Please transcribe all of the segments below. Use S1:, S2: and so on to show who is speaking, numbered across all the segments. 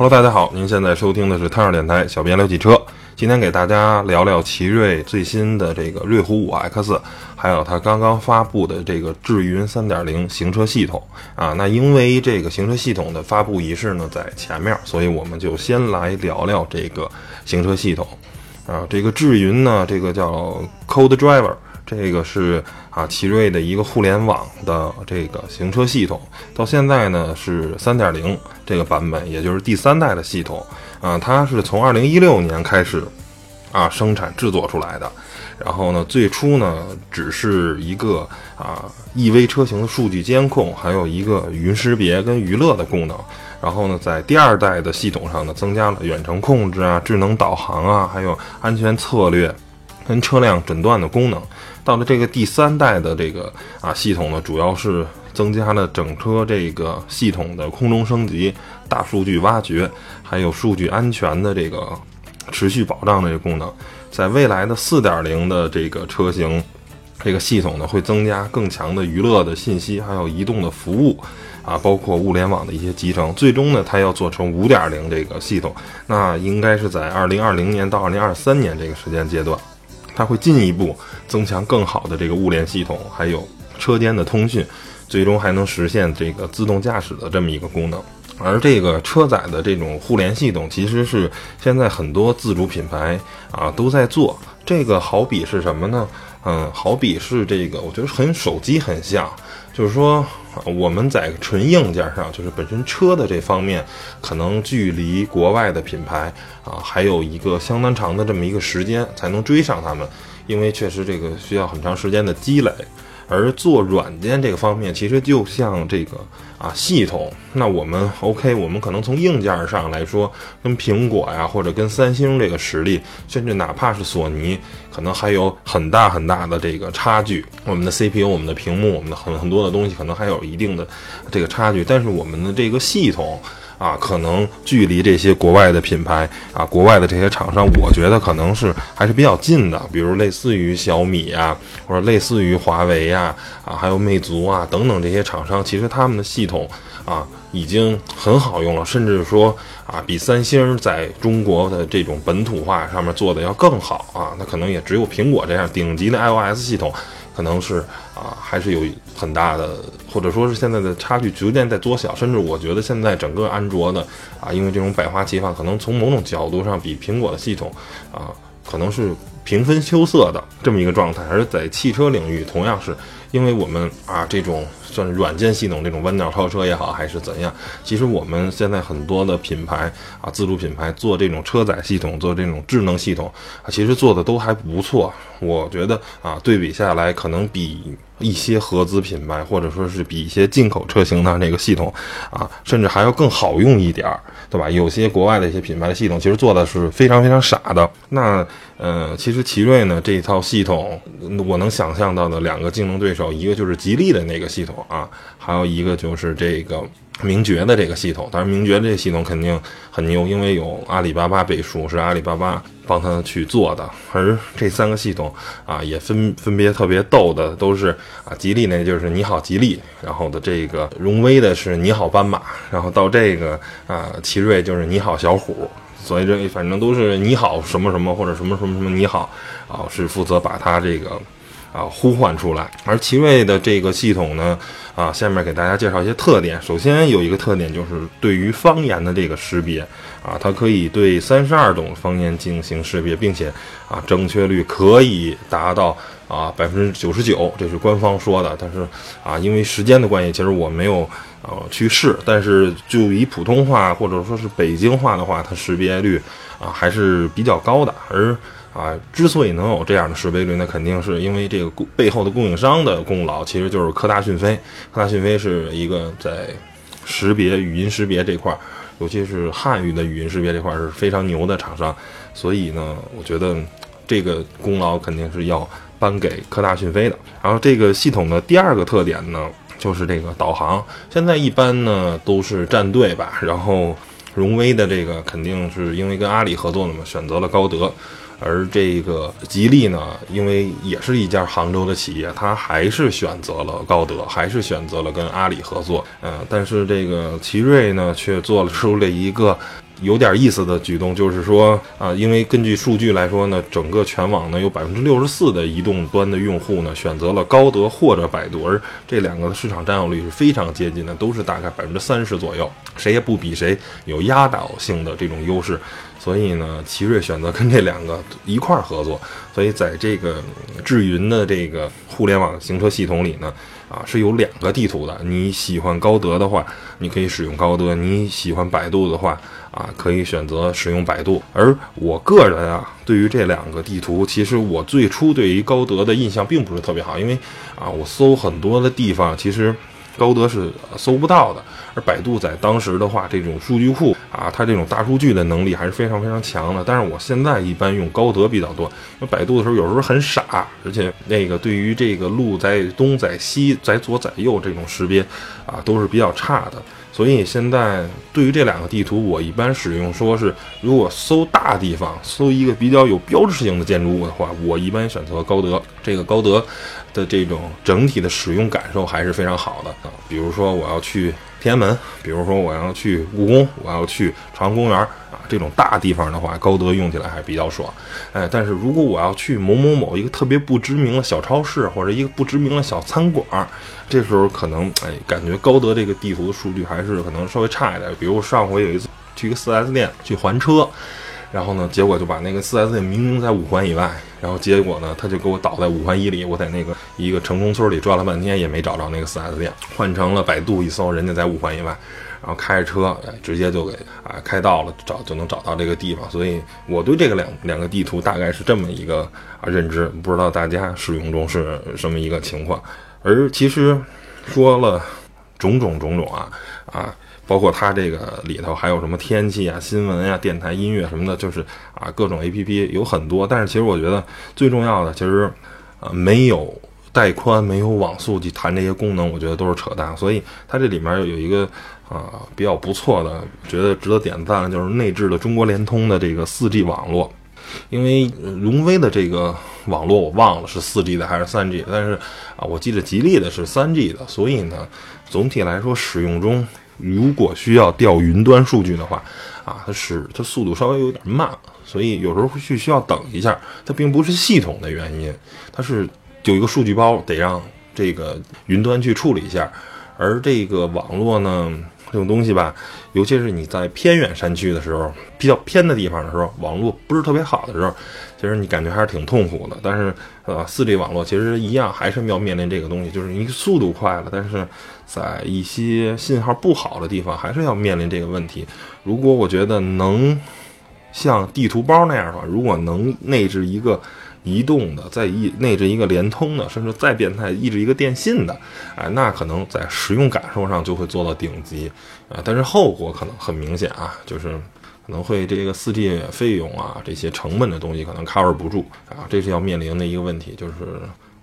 S1: Hello，大家好，您现在收听的是汤二电台小编聊汽车。今天给大家聊聊奇瑞最新的这个瑞虎五 X，还有它刚刚发布的这个智云三点零行车系统啊。那因为这个行车系统的发布仪式呢在前面，所以我们就先来聊聊这个行车系统啊。这个智云呢，这个叫 Code Driver。这个是啊，奇瑞的一个互联网的这个行车系统，到现在呢是三点零这个版本，也就是第三代的系统啊。它是从二零一六年开始啊生产制作出来的，然后呢，最初呢只是一个啊 EV 车型的数据监控，还有一个云识别跟娱乐的功能。然后呢，在第二代的系统上呢，增加了远程控制啊、智能导航啊，还有安全策略跟车辆诊断的功能。到了这个第三代的这个啊系统呢，主要是增加了整车这个系统的空中升级、大数据挖掘，还有数据安全的这个持续保障的这个功能。在未来的四点零的这个车型，这个系统呢会增加更强的娱乐的信息，还有移动的服务啊，包括物联网的一些集成。最终呢，它要做成五点零这个系统，那应该是在二零二零年到二零二三年这个时间阶段。它会进一步增强更好的这个物联系统，还有车间的通讯，最终还能实现这个自动驾驶的这么一个功能。而这个车载的这种互联系统，其实是现在很多自主品牌啊都在做。这个好比是什么呢？嗯，好比是这个，我觉得很手机很像，就是说我们在纯硬件上，就是本身车的这方面，可能距离国外的品牌啊，还有一个相当长的这么一个时间才能追上他们，因为确实这个需要很长时间的积累。而做软件这个方面，其实就像这个啊系统，那我们 OK，我们可能从硬件上来说，跟苹果呀或者跟三星这个实力，甚至哪怕是索尼，可能还有很大很大的这个差距。我们的 CPU、我们的屏幕、我们的很很多的东西，可能还有一定的这个差距。但是我们的这个系统。啊，可能距离这些国外的品牌啊，国外的这些厂商，我觉得可能是还是比较近的。比如类似于小米呀，或者类似于华为呀，啊，还有魅族啊等等这些厂商，其实他们的系统啊已经很好用了，甚至说啊，比三星在中国的这种本土化上面做的要更好啊。那可能也只有苹果这样顶级的 iOS 系统。可能是啊，还是有很大的，或者说是现在的差距逐渐在缩小，甚至我觉得现在整个安卓的啊，因为这种百花齐放，可能从某种角度上比苹果的系统啊，可能是平分秋色的这么一个状态。而在汽车领域，同样是因为我们啊这种。算是软件系统这种弯道超车也好，还是怎样？其实我们现在很多的品牌啊，自主品牌做这种车载系统，做这种智能系统啊，其实做的都还不错。我觉得啊，对比下来，可能比一些合资品牌，或者说是比一些进口车型的这个系统啊，甚至还要更好用一点儿，对吧？有些国外的一些品牌的系统，其实做的是非常非常傻的。那呃，其实奇瑞呢这一套系统，我能想象到的两个竞争对手，一个就是吉利的那个系统。啊，还有一个就是这个名爵的这个系统，当然名爵这个系统肯定很牛，因为有阿里巴巴背书，是阿里巴巴帮他去做的。而这三个系统啊，也分分别特别逗的，都是啊，吉利那就是你好吉利，然后的这个荣威的是你好斑马，然后到这个啊奇瑞就是你好小虎，所以这反正都是你好什么什么或者什么什么什么你好啊，是负责把它这个。啊，呼唤出来。而奇瑞的这个系统呢，啊，下面给大家介绍一些特点。首先有一个特点就是对于方言的这个识别，啊，它可以对三十二种方言进行识别，并且啊，正确率可以达到啊百分之九十九，这是官方说的。但是啊，因为时间的关系，其实我没有呃去试。但是就以普通话或者说是北京话的话，它识别率啊还是比较高的。而啊，之所以能有这样的识别率，那肯定是因为这个背后的供应商的功劳，其实就是科大讯飞。科大讯飞是一个在识别语音识别这块，尤其是汉语的语音识别这块是非常牛的厂商。所以呢，我觉得这个功劳肯定是要颁给科大讯飞的。然后这个系统的第二个特点呢，就是这个导航。现在一般呢都是战队吧，然后荣威的这个肯定是因为跟阿里合作了嘛，选择了高德。而这个吉利呢，因为也是一家杭州的企业，它还是选择了高德，还是选择了跟阿里合作。嗯，但是这个奇瑞呢，却做了出了一个有点意思的举动，就是说啊，因为根据数据来说呢，整个全网呢有百分之六十四的移动端的用户呢选择了高德或者百度，而这两个的市场占有率是非常接近的，都是大概百分之三十左右，谁也不比谁有压倒性的这种优势。所以呢，奇瑞选择跟这两个一块儿合作，所以在这个智云的这个互联网行车系统里呢，啊是有两个地图的。你喜欢高德的话，你可以使用高德；你喜欢百度的话，啊可以选择使用百度。而我个人啊，对于这两个地图，其实我最初对于高德的印象并不是特别好，因为啊，我搜很多的地方，其实。高德是搜不到的，而百度在当时的话，这种数据库啊，它这种大数据的能力还是非常非常强的。但是我现在一般用高德比较多，因为百度的时候有时候很傻，而且那个对于这个路在东在西在左在右这种识别啊，都是比较差的。所以现在对于这两个地图，我一般使用说是，如果搜大地方，搜一个比较有标志性的建筑物的话，我一般选择高德。这个高德的这种整体的使用感受还是非常好的啊。比如说我要去天安门，比如说我要去故宫，我要去朝阳公园啊，这种大地方的话，高德用起来还比较爽。哎，但是如果我要去某某某一个特别不知名的小超市，或者一个不知名的小餐馆，这时候可能哎，感觉高德这个地图的数据还是可能稍微差一点。比如上回有一次去一个 4S 店去还车，然后呢，结果就把那个 4S 店明明在五环以外，然后结果呢，他就给我导在五环以里。我在那个一个城中村里转了半天也没找着那个 4S 店，换成了百度一搜，人家在五环以外，然后开着车哎，直接就给啊开到了，找就能找到这个地方。所以我对这个两两个地图大概是这么一个啊认知，不知道大家使用中是什么一个情况。而其实说了种种种种啊啊，包括它这个里头还有什么天气啊、新闻呀、电台、音乐什么的，就是啊各种 A P P 有很多。但是其实我觉得最重要的，其实啊没有带宽、没有网速去谈这些功能，我觉得都是扯淡。所以它这里面有一个啊比较不错的，觉得值得点赞的，就是内置的中国联通的这个四 G 网络。因为荣威的这个网络我忘了是四 G 的还是三 G，但是啊，我记得吉利的是三 G 的，所以呢，总体来说使用中，如果需要调云端数据的话，啊，它是它速度稍微有点慢，所以有时候会去需要等一下。它并不是系统的原因，它是有一个数据包得让这个云端去处理一下，而这个网络呢。这种东西吧，尤其是你在偏远山区的时候，比较偏的地方的时候，网络不是特别好的时候，其实你感觉还是挺痛苦的。但是，呃，四 G 网络其实一样，还是要面临这个东西，就是你速度快了，但是在一些信号不好的地方，还是要面临这个问题。如果我觉得能像地图包那样的话，如果能内置一个。移动的，再一内置一个联通的，甚至再变态，内置一个电信的，哎，那可能在实用感受上就会做到顶级啊。但是后果可能很明显啊，就是可能会这个四 G 费用啊，这些成本的东西可能 cover 不住啊，这是要面临的一个问题。就是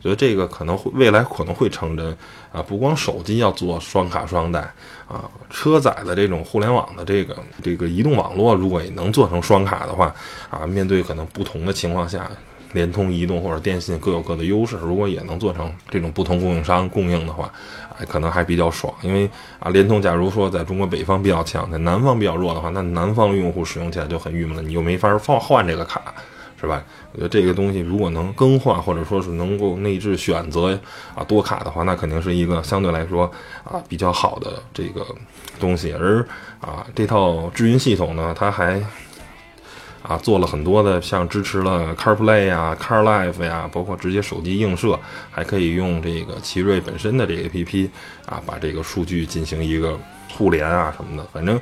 S1: 觉得这个可能会未来可能会成真啊，不光手机要做双卡双待啊，车载的这种互联网的这个这个移动网络，如果也能做成双卡的话啊，面对可能不同的情况下。联通、移动或者电信各有各的优势，如果也能做成这种不同供应商供应的话，哎，可能还比较爽。因为啊，联通假如说在中国北方比较强，在南方比较弱的话，那南方用户使用起来就很郁闷了，你又没法换换这个卡，是吧？我觉得这个东西如果能更换，或者说是能够内置选择啊多卡的话，那肯定是一个相对来说啊比较好的这个东西。而啊，这套智云系统呢，它还。啊，做了很多的，像支持了 CarPlay 呀、CarLife 呀，包括直接手机映射，还可以用这个奇瑞本身的这个 APP 啊，把这个数据进行一个互联啊什么的。反正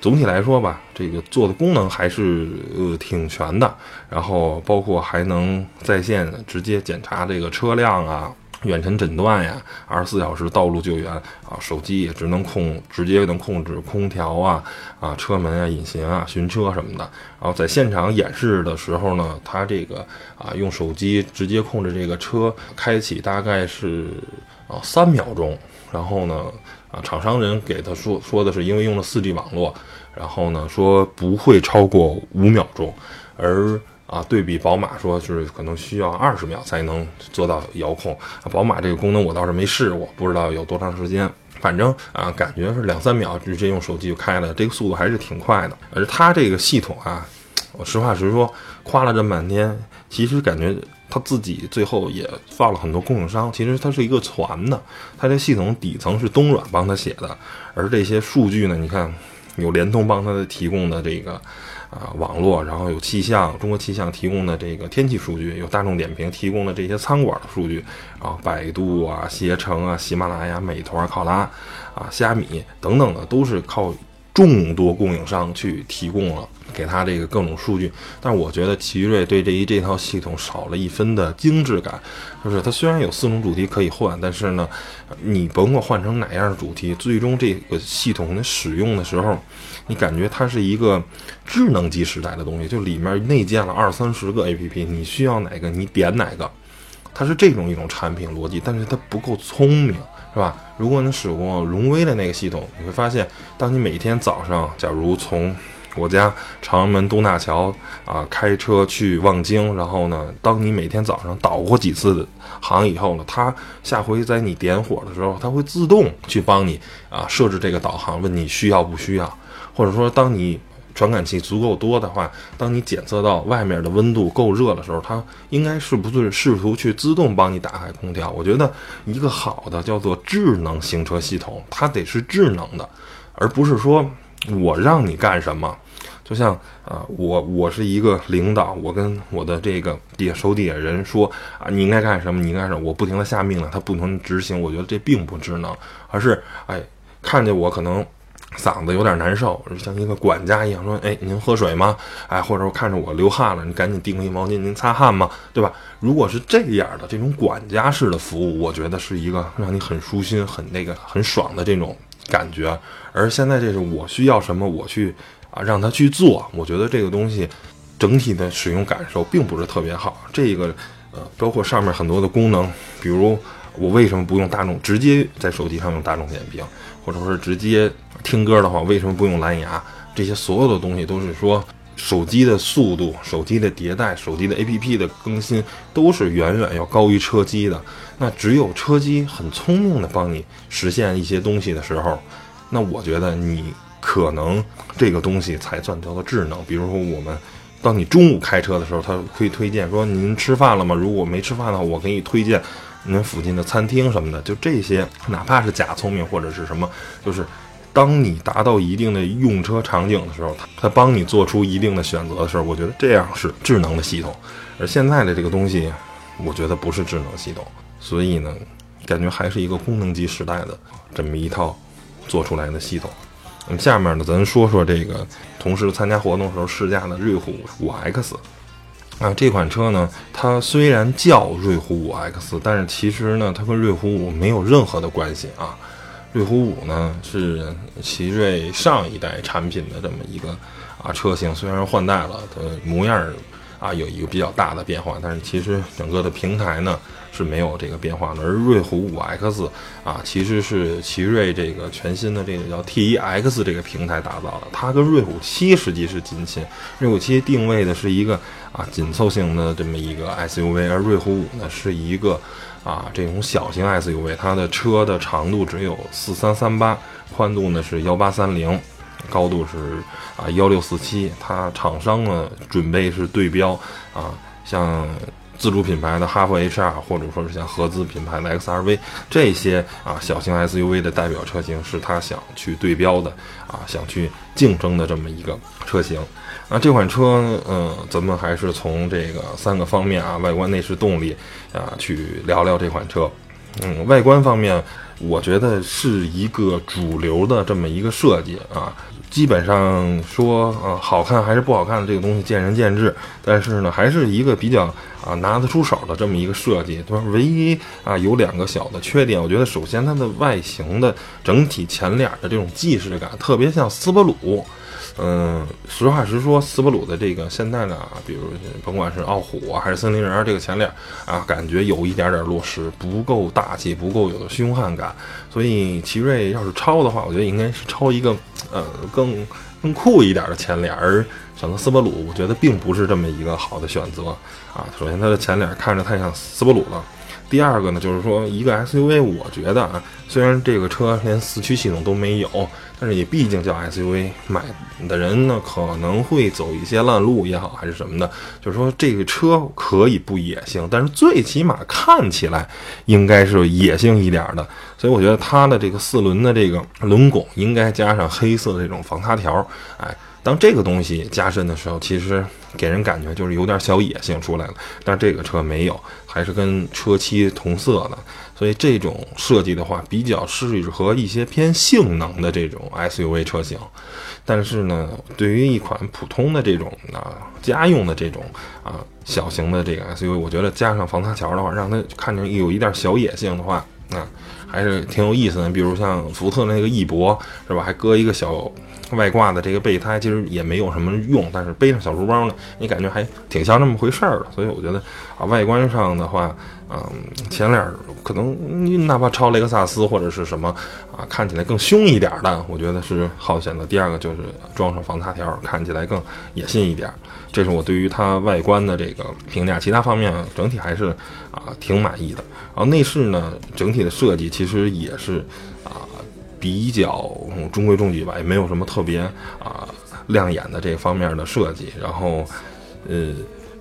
S1: 总体来说吧，这个做的功能还是呃挺全的。然后包括还能在线直接检查这个车辆啊。远程诊断呀，二十四小时道路救援啊，手机也只能控，直接能控制空调啊，啊车门啊、隐形啊、寻车什么的。然后在现场演示的时候呢，它这个啊用手机直接控制这个车开启，大概是啊三秒钟。然后呢，啊厂商人给他说说的是，因为用了四 G 网络，然后呢说不会超过五秒钟，而。啊，对比宝马说是可能需要二十秒才能做到遥控。宝马这个功能我倒是没试过，不知道有多长时间。反正啊，感觉是两三秒直接用手机就开了，这个速度还是挺快的。而它这个系统啊，我实话实说，夸了这么半天，其实感觉它自己最后也放了很多供应商。其实它是一个传的，它这系统底层是东软帮他写的，而这些数据呢，你看有联通帮他提供的这个。啊，网络，然后有气象，中国气象提供的这个天气数据，有大众点评提供的这些餐馆的数据，啊，百度啊、携程啊、喜马拉雅、美团、考拉，啊、虾米等等的，都是靠众多供应商去提供了。给他这个各种数据，但是我觉得奇瑞对这一这套系统少了一分的精致感。就是它虽然有四种主题可以换，但是呢，你甭管换成哪样主题，最终这个系统的使用的时候，你感觉它是一个智能机时代的东西，就里面内建了二三十个 APP，你需要哪个你点哪个，它是这种一种产品逻辑，但是它不够聪明，是吧？如果你使过荣威的那个系统，你会发现，当你每天早上，假如从我家长安门东大桥啊，开车去望京，然后呢，当你每天早上导过几次航以后呢，它下回在你点火的时候，它会自动去帮你啊设置这个导航，问你需要不需要，或者说当你传感器足够多的话，当你检测到外面的温度够热的时候，它应该是不是试图去自动帮你打开空调？我觉得一个好的叫做智能行车系统，它得是智能的，而不是说。我让你干什么？就像啊，我我是一个领导，我跟我的这个底下手底下人说啊，你应该干什么？你应该什么？我不停的下命令，他不能执行。我觉得这并不智能，而是哎，看见我可能嗓子有点难受，像一个管家一样说，哎，您喝水吗？哎，或者说看着我流汗了，你赶紧递一毛巾，您擦汗吗？对吧？如果是这样的这种管家式的服务，我觉得是一个让你很舒心、很那个很爽的这种。感觉，而现在这是我需要什么，我去啊让他去做。我觉得这个东西整体的使用感受并不是特别好。这个呃，包括上面很多的功能，比如我为什么不用大众直接在手机上用大众点评，或者说是直接听歌的话，为什么不用蓝牙？这些所有的东西都是说手机的速度、手机的迭代、手机的 APP 的更新都是远远要高于车机的。那只有车机很聪明的帮你实现一些东西的时候，那我觉得你可能这个东西才算叫做智能。比如说，我们当你中午开车的时候，他会推荐说您吃饭了吗？如果没吃饭的话，我给你推荐您附近的餐厅什么的。就这些，哪怕是假聪明或者是什么，就是当你达到一定的用车场景的时候，它它帮你做出一定的选择的时候，我觉得这样是智能的系统。而现在的这个东西，我觉得不是智能系统。所以呢，感觉还是一个功能机时代的这么一套做出来的系统。那么下面呢，咱说说这个同时参加活动时候试驾的瑞虎五 X 啊，这款车呢，它虽然叫瑞虎五 X，但是其实呢，它跟瑞虎五没有任何的关系啊。瑞虎五呢是奇瑞上一代产品的这么一个啊车型，虽然换代了，它模样啊有一个比较大的变化，但是其实整个的平台呢。是没有这个变化的，而瑞虎五 X 啊，其实是奇瑞这个全新的这个叫 T1X 这个平台打造的，它跟瑞虎七实际是近亲。瑞虎七定位的是一个啊紧凑型的这么一个 SUV，而瑞虎五呢是一个啊这种小型 SUV，它的车的长度只有四三三八，宽度呢是幺八三零，高度是啊幺六四七。它厂商呢准备是对标啊像。自主品牌的哈弗 HR，或者说是像合资品牌的 XRV 这些啊小型 SUV 的代表车型，是它想去对标的啊，想去竞争的这么一个车型。那这款车，嗯，咱们还是从这个三个方面啊，外观、内饰、动力啊，去聊聊这款车。嗯，外观方面，我觉得是一个主流的这么一个设计啊。基本上说，呃，好看还是不好看的这个东西见仁见智，但是呢，还是一个比较啊拿得出手的这么一个设计，对吧？唯一啊有两个小的缺点，我觉得首先它的外形的整体前脸的这种既视感特别像斯巴鲁。嗯，实话实说，斯巴鲁的这个现在呢，比如甭管是傲虎啊，还是森林人这个前脸啊，感觉有一点点落实，不够大气，不够有凶悍感。所以奇瑞要是超的话，我觉得应该是超一个呃更更酷一点的前脸，而选择斯巴鲁，我觉得并不是这么一个好的选择啊。首先它的前脸看着太像斯巴鲁了，第二个呢，就是说一个 SUV，我觉得啊，虽然这个车连四驱系统都没有，但是也毕竟叫 SUV，买的人呢可能会走一些烂路也好，还是什么的，就是说这个车可以不野性，但是最起码看起来应该是野性一点的。所以我觉得它的这个四轮的这个轮拱应该加上黑色的这种防擦条，哎。当这个东西加深的时候，其实给人感觉就是有点小野性出来了。但这个车没有，还是跟车漆同色的，所以这种设计的话，比较适合一些偏性能的这种 SUV 车型。但是呢，对于一款普通的这种啊家用的这种啊小型的这个 SUV，我觉得加上防擦条的话，让它看着有一点小野性的话，啊还是挺有意思的。比如像福特那个翼博，是吧？还搁一个小。外挂的这个备胎其实也没有什么用，但是背上小书包呢，你感觉还挺像那么回事儿的。所以我觉得啊，外观上的话，嗯，前脸可能你哪怕超雷克萨斯或者是什么啊，看起来更凶一点的，我觉得是好选的。第二个就是装上防擦条，看起来更野性一点。这是我对于它外观的这个评价。其他方面整体还是啊挺满意的。然后内饰呢，整体的设计其实也是。比较中规中矩吧，也没有什么特别啊亮眼的这方面的设计。然后，呃，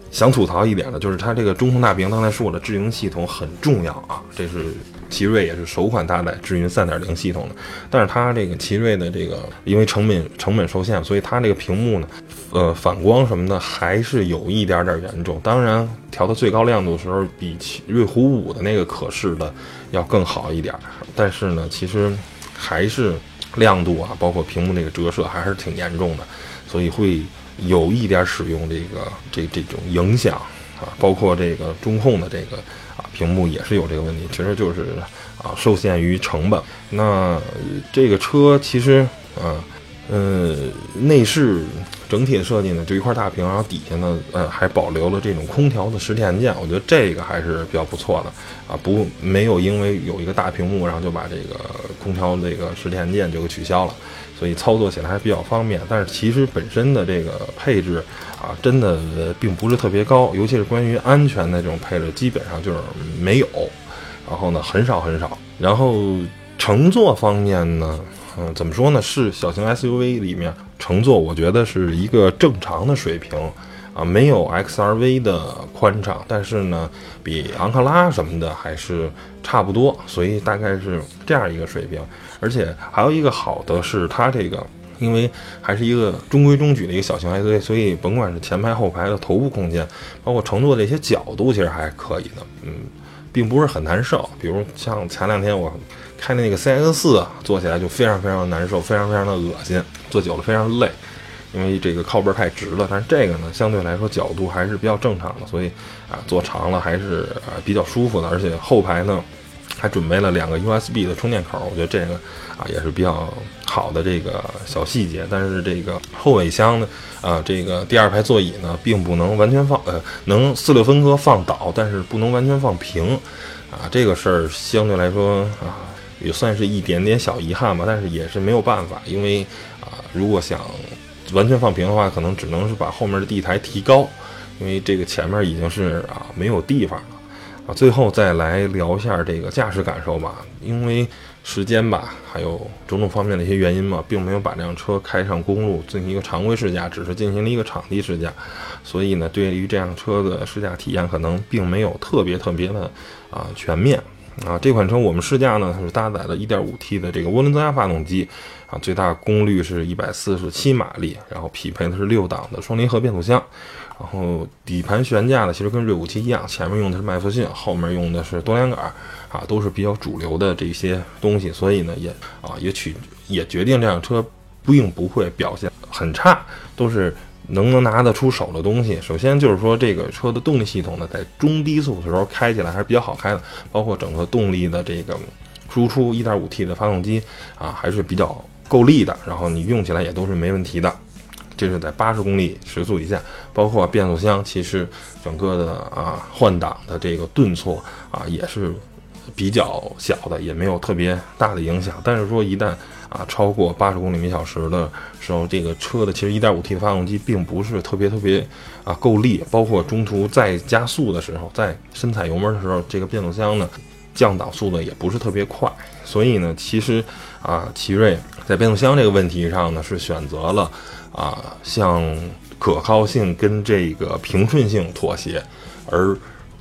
S1: 想吐槽一点的就是它这个中控大屏，刚才说的智云系统很重要啊，这是奇瑞也是首款搭载智云三点零系统的。但是它这个奇瑞的这个因为成本成本受限，所以它这个屏幕呢，呃，反光什么的还是有一点点严重。当然，调到最高亮度的时候，比奇瑞虎五的那个可视的要更好一点。但是呢，其实。还是亮度啊，包括屏幕那个折射还是挺严重的，所以会有一点使用这个这这种影响啊，包括这个中控的这个啊屏幕也是有这个问题，其实就是啊受限于成本。那这个车其实啊，内饰。整体的设计呢，就一块大屏，然后底下呢，呃，还保留了这种空调的实体按键，我觉得这个还是比较不错的啊，不没有因为有一个大屏幕，然后就把这个空调这个实体按键就给取消了，所以操作起来还比较方便。但是其实本身的这个配置啊，真的并不是特别高，尤其是关于安全的这种配置，基本上就是没有，然后呢，很少很少。然后乘坐方面呢？嗯，怎么说呢？是小型 SUV 里面乘坐，我觉得是一个正常的水平啊，没有 XRV 的宽敞，但是呢，比昂克拉什么的还是差不多，所以大概是这样一个水平。而且还有一个好的是，它这个因为还是一个中规中矩的一个小型 SUV，所以甭管是前排后排的头部空间，包括乘坐的一些角度，其实还可以的，嗯，并不是很难受。比如像前两天我。开的那个 CX 四坐起来就非常非常的难受，非常非常的恶心，坐久了非常累，因为这个靠背太直了。但是这个呢，相对来说角度还是比较正常的，所以啊，坐长了还是比较舒服的。而且后排呢，还准备了两个 USB 的充电口，我觉得这个啊也是比较好的这个小细节。但是这个后尾箱呢，啊，这个第二排座椅呢，并不能完全放，呃，能四六分割放倒，但是不能完全放平，啊，这个事儿相对来说啊。也算是一点点小遗憾吧，但是也是没有办法，因为啊，如果想完全放平的话，可能只能是把后面的地台提高，因为这个前面已经是啊没有地方了最后再来聊一下这个驾驶感受吧，因为时间吧，还有种种方面的一些原因嘛，并没有把这辆车开上公路进行一个常规试驾，只是进行了一个场地试驾，所以呢，对于这辆车的试驾体验可能并没有特别特别的啊全面。啊，这款车我们试驾呢，它是搭载了 1.5T 的这个涡轮增压发动机，啊，最大功率是一百四十七马力，然后匹配的是六档的双离合变速箱，然后底盘悬架呢，其实跟瑞虎七一样，前面用的是麦弗逊，后面用的是多连杆，啊，都是比较主流的这些东西，所以呢，也啊也取也决定这辆车并不会表现很差，都是。能不能拿得出手的东西，首先就是说这个车的动力系统呢，在中低速的时候开起来还是比较好开的，包括整个动力的这个输出 1.5T 的发动机啊，还是比较够力的，然后你用起来也都是没问题的。这是在八十公里时速以下，包括变速箱，其实整个的啊换挡的这个顿挫啊也是比较小的，也没有特别大的影响。但是说一旦啊超过八十公里每小时的时候，这个车的其实 1.5T 的发动机并不是特别特别啊够力，包括中途再加速的时候，在深踩油门的时候，这个变速箱呢降档速度也不是特别快。所以呢，其实啊，奇瑞在变速箱这个问题上呢，是选择了啊向可靠性跟这个平顺性妥协，而。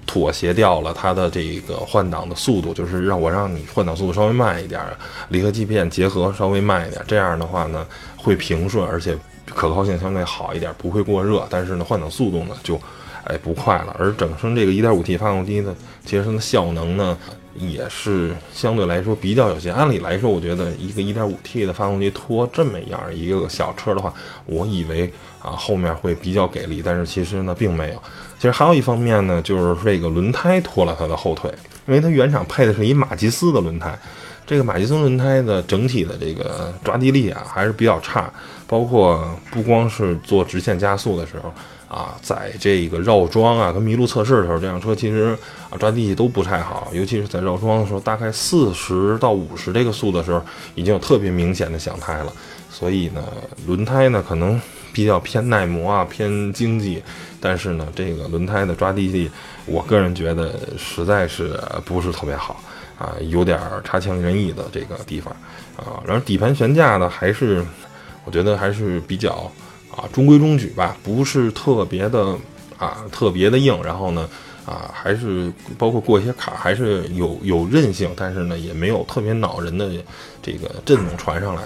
S1: 妥协掉了它的这个换挡的速度，就是让我让你换挡速度稍微慢一点，离合器片结合稍微慢一点，这样的话呢会平顺，而且可靠性相对好一点，不会过热。但是呢换挡速度呢就哎不快了。而整身这个 1.5T 发动机呢，其实它的效能呢也是相对来说比较有限。按理来说，我觉得一个 1.5T 的发动机拖这么样一个小车的话，我以为啊后面会比较给力，但是其实呢并没有。其实还有一方面呢，就是这个轮胎拖了它的后腿，因为它原厂配的是一马吉斯的轮胎，这个马吉斯轮胎的整体的这个抓地力啊还是比较差，包括不光是做直线加速的时候啊，在这个绕桩啊跟麋鹿测试的时候，这辆车其实啊抓地力都不太好，尤其是在绕桩的时候，大概四十到五十这个速的时候，已经有特别明显的响胎了，所以呢，轮胎呢可能。比较偏耐磨啊，偏经济，但是呢，这个轮胎的抓地力，我个人觉得实在是不是特别好啊，有点差强人意的这个地方啊。然后底盘悬架呢，还是我觉得还是比较啊中规中矩吧，不是特别的啊特别的硬。然后呢啊，还是包括过一些坎还是有有韧性，但是呢也没有特别恼人的这个震动传上来。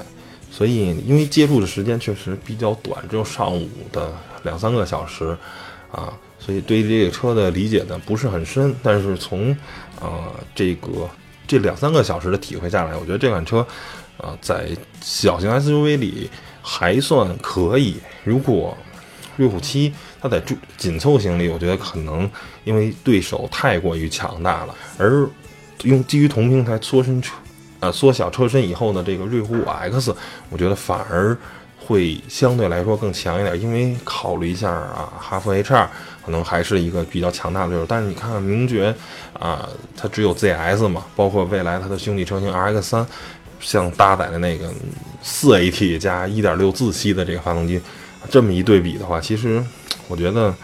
S1: 所以，因为接触的时间确实比较短，只有上午的两三个小时，啊，所以对这个车的理解呢不是很深。但是从，呃，这个这两三个小时的体会下来，我觉得这款车，呃，在小型 SUV 里还算可以。如果瑞虎七它在紧凑型里，我觉得可能因为对手太过于强大了，而用基于同平台缩身车。呃，缩小车身以后呢，这个瑞虎五 X，我觉得反而会相对来说更强一点，因为考虑一下啊，哈弗 H 二可能还是一个比较强大的对手。但是你看看名爵啊，它只有 ZS 嘛，包括未来它的兄弟车型 RX 三，像搭载的那个四 AT 加一点六自吸的这个发动机，这么一对比的话，其实我觉得。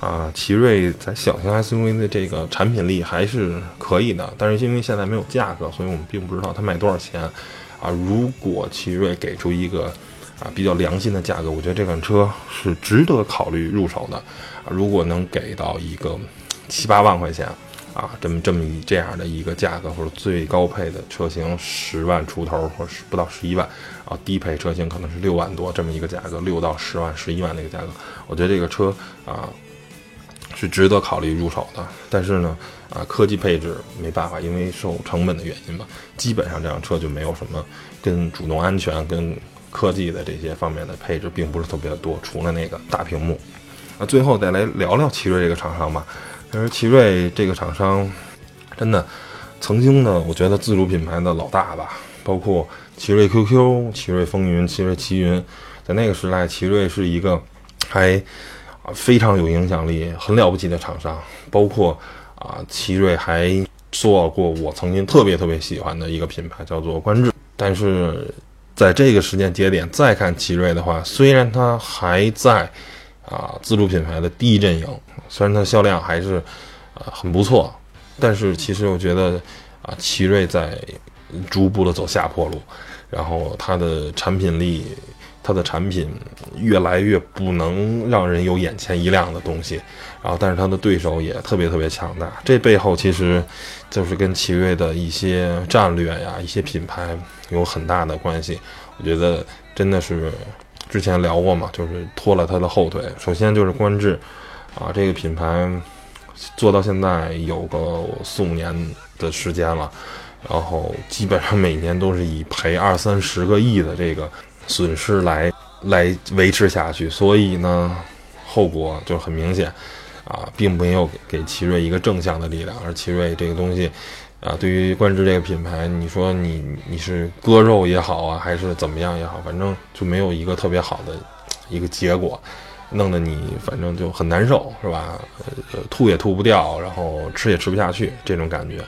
S1: 啊，奇瑞在小型 SUV 的这个产品力还是可以的，但是因为现在没有价格，所以我们并不知道它卖多少钱。啊，如果奇瑞给出一个啊比较良心的价格，我觉得这款车是值得考虑入手的。啊，如果能给到一个七八万块钱，啊，这么这么一这样的一个价格，或者最高配的车型十万出头，或者是不到十一万，啊，低配车型可能是六万多这么一个价格，六到十万、十一万那个价格，我觉得这个车啊。是值得考虑入手的，但是呢，啊，科技配置没办法，因为受成本的原因吧，基本上这辆车就没有什么跟主动安全、跟科技的这些方面的配置，并不是特别的多，除了那个大屏幕。那最后再来聊聊奇瑞这个厂商吧。其实奇瑞这个厂商，真的曾经呢，我觉得自主品牌的老大吧，包括奇瑞 QQ、奇瑞风云、奇瑞奇云，在那个时代，奇瑞是一个还。非常有影响力、很了不起的厂商，包括啊，奇瑞还做过我曾经特别特别喜欢的一个品牌，叫做观致。但是在这个时间节点再看奇瑞的话，虽然它还在啊自主品牌的第一阵营，虽然它销量还是啊很不错，但是其实我觉得啊，奇瑞在逐步的走下坡路，然后它的产品力。它的产品越来越不能让人有眼前一亮的东西，然后但是它的对手也特别特别强大，这背后其实就是跟奇瑞的一些战略呀、一些品牌有很大的关系。我觉得真的是之前聊过嘛，就是拖了它的后腿。首先就是观致啊，这个品牌做到现在有个四五年的时间了，然后基本上每年都是以赔二三十个亿的这个。损失来来维持下去，所以呢，后果就很明显，啊，并没有给奇瑞一个正向的力量。而奇瑞这个东西，啊，对于观致这个品牌，你说你你是割肉也好啊，还是怎么样也好，反正就没有一个特别好的一个结果，弄得你反正就很难受，是吧？呃，吐也吐不掉，然后吃也吃不下去，这种感觉。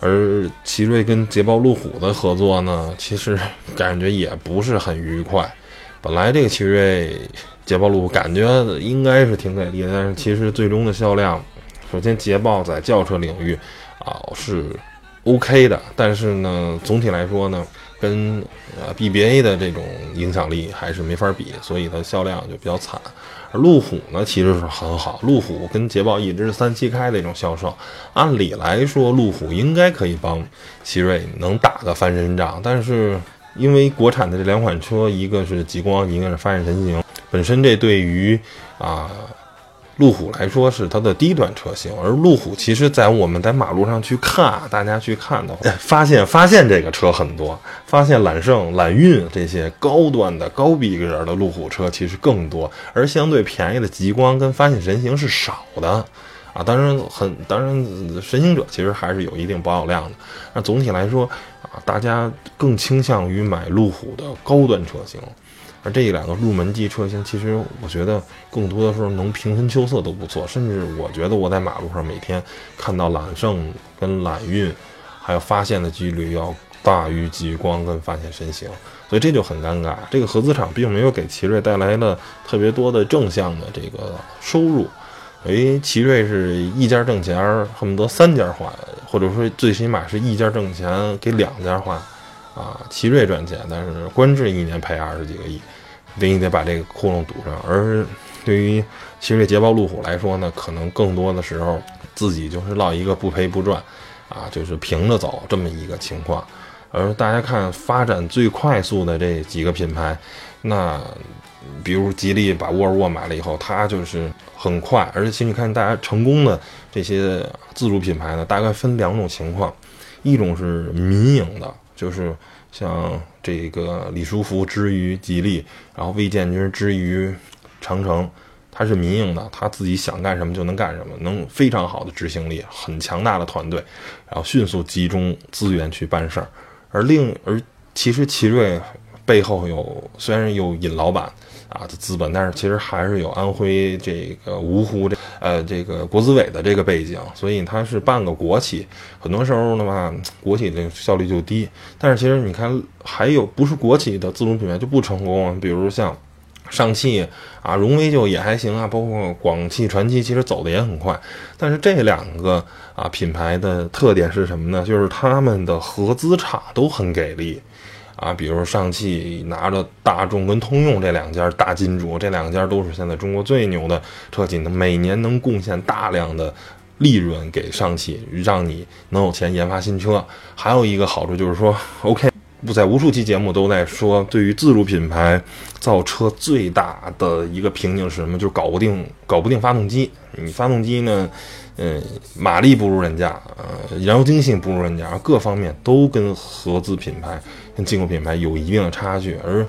S1: 而奇瑞跟捷豹路虎的合作呢，其实感觉也不是很愉快。本来这个奇瑞、捷豹路虎感觉应该是挺给力的，但是其实最终的销量，首先捷豹在轿车领域啊是 OK 的，但是呢，总体来说呢，跟呃 BBA 的这种影响力还是没法比，所以它销量就比较惨。而路虎呢，其实是很好，路虎跟捷豹一直是三七开的一种销售。按理来说，路虎应该可以帮奇瑞能打个翻身仗，但是因为国产的这两款车，一个是极光，一个是发现神行，本身这对于啊。路虎来说是它的低端车型，而路虎其实，在我们在马路上去看，大家去看的话，发现发现这个车很多，发现揽胜、揽运这些高端的高逼格的路虎车其实更多，而相对便宜的极光跟发现神行是少的，啊，当然很当然神行者其实还是有一定保有量的，那总体来说啊，大家更倾向于买路虎的高端车型。而这两个入门级车型，其实我觉得更多的时候能平分秋色都不错。甚至我觉得我在马路上每天看到揽胜跟揽运，还有发现的几率要大于极光跟发现神行，所以这就很尴尬。这个合资厂并没有给奇瑞带来了特别多的正向的这个收入。哎，奇瑞是一家挣钱，恨不得三家花，或者说最起码是一家挣钱给两家花。啊，奇瑞赚钱，但是观致一年赔二十几个亿。你得把这个窟窿堵上，而对于奇瑞、捷豹、路虎来说呢，可能更多的时候自己就是落一个不赔不赚，啊，就是平着走这么一个情况。而大家看发展最快速的这几个品牌，那比如吉利把沃尔沃买了以后，它就是很快。而且其实你看大家成功的这些自主品牌呢，大概分两种情况，一种是民营的，就是。像这个李书福之于吉利，然后魏建军之于长城，他是民营的，他自己想干什么就能干什么，能非常好的执行力，很强大的团队，然后迅速集中资源去办事儿。而另而其实奇瑞背后有虽然有尹老板。啊的资本，但是其实还是有安徽这个芜湖这呃这个国资委的这个背景，所以它是半个国企。很多时候的话，国企的效率就低。但是其实你看，还有不是国企的自主品牌就不成功，比如像上汽啊、荣威就也还行啊，包括广汽传祺，其实走的也很快。但是这两个啊品牌的特点是什么呢？就是他们的合资厂都很给力。啊，比如上汽拿着大众跟通用这两家大金主，这两家都是现在中国最牛的车企，每年能贡献大量的利润给上汽，让你能有钱研发新车。还有一个好处就是说，OK，不在无数期节目都在说，对于自主品牌造车最大的一个瓶颈是什么？就是搞不定，搞不定发动机。你发动机呢？嗯，马力不如人家，呃，燃油经济性不如人家，各方面都跟合资品牌、跟进口品牌有一定的差距。而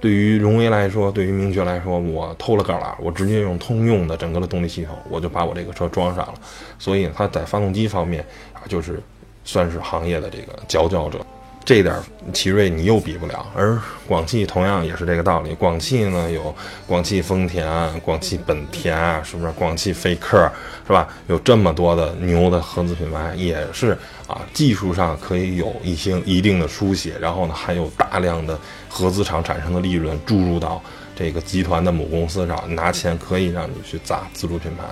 S1: 对于荣威来说，对于名爵来说，我偷了个懒，我直接用通用的整个的动力系统，我就把我这个车装上了。所以它在发动机方面啊，就是算是行业的这个佼佼者。这点奇瑞你又比不了，而广汽同样也是这个道理。广汽呢有广汽丰田、广汽本田，是不是？广汽菲克是吧？有这么多的牛的合资品牌，也是啊，技术上可以有一些一定的书写，然后呢还有大量的合资厂产生的利润注入到这个集团的母公司上，拿钱可以让你去砸自主品牌。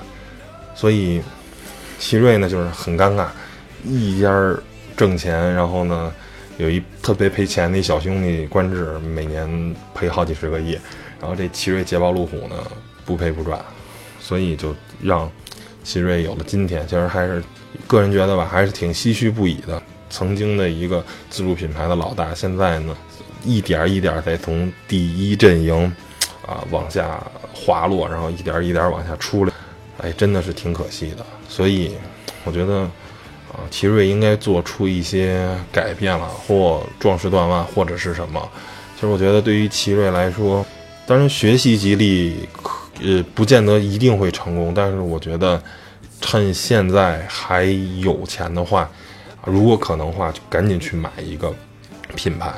S1: 所以奇瑞呢就是很尴尬，一家挣钱，然后呢。有一特别赔钱的小兄弟，观致每年赔好几十个亿，然后这奇瑞、捷豹、路虎呢不赔不赚，所以就让奇瑞有了今天。其实还是个人觉得吧，还是挺唏嘘不已的。曾经的一个自主品牌的老大，现在呢一点一点在从第一阵营啊往下滑落，然后一点一点往下出来，哎，真的是挺可惜的。所以我觉得。啊，奇瑞应该做出一些改变了，或壮士断腕，或者是什么？其实我觉得，对于奇瑞来说，当然学习吉利可，呃，不见得一定会成功。但是我觉得，趁现在还有钱的话，如果可能的话，就赶紧去买一个品牌。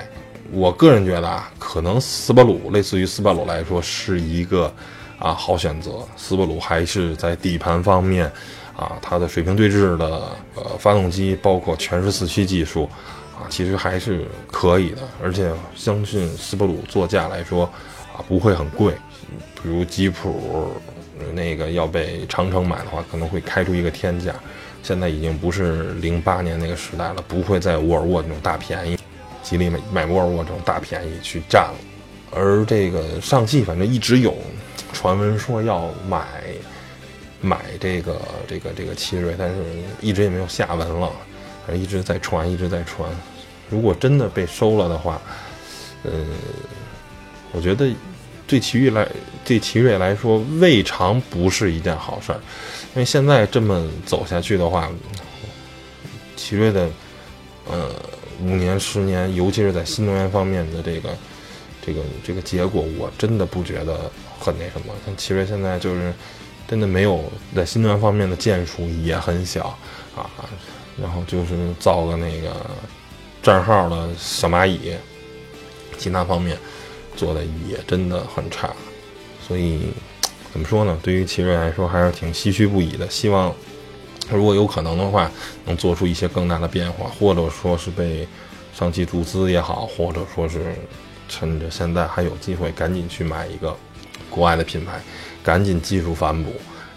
S1: 我个人觉得啊，可能斯巴鲁类似于斯巴鲁来说是一个啊好选择。斯巴鲁还是在底盘方面。啊，它的水平对置的呃发动机，包括全时四驱技术啊，其实还是可以的。而且相信斯巴鲁座驾来说啊，不会很贵。比如吉普那个要被长城买的话，可能会开出一个天价。现在已经不是零八年那个时代了，不会在沃尔沃那种大便宜，吉利买买沃尔沃这种大便宜去占了。而这个上汽反正一直有传闻说要买买这个这个这个奇瑞，但是一直也没有下文了，反正一直在传，一直在传。如果真的被收了的话，呃，我觉得对奇瑞来对奇瑞来说未尝不是一件好事儿。因为现在这么走下去的话，奇瑞的，呃，五年、十年，尤其是在新能源方面的这个、这个、这个结果，我真的不觉得很那什么。像奇瑞现在就是真的没有在新能源方面的建树也很小啊，然后就是造个那个账号的小蚂蚁，其他方面做的也真的很差，所以。怎么说呢？对于奇瑞来说，还是挺唏嘘不已的。希望如果有可能的话，能做出一些更大的变化，或者说是被上汽注资也好，或者说是趁着现在还有机会，赶紧去买一个国外的品牌，赶紧技术反哺，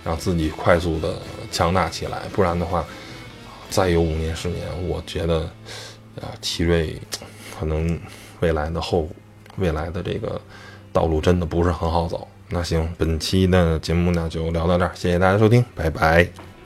S1: 让自己快速的强大起来。不然的话，再有五年十年，我觉得啊，奇瑞可能未来的后未来的这个道路真的不是很好走。那行，本期的节目呢就聊到这儿，谢谢大家收听，拜拜。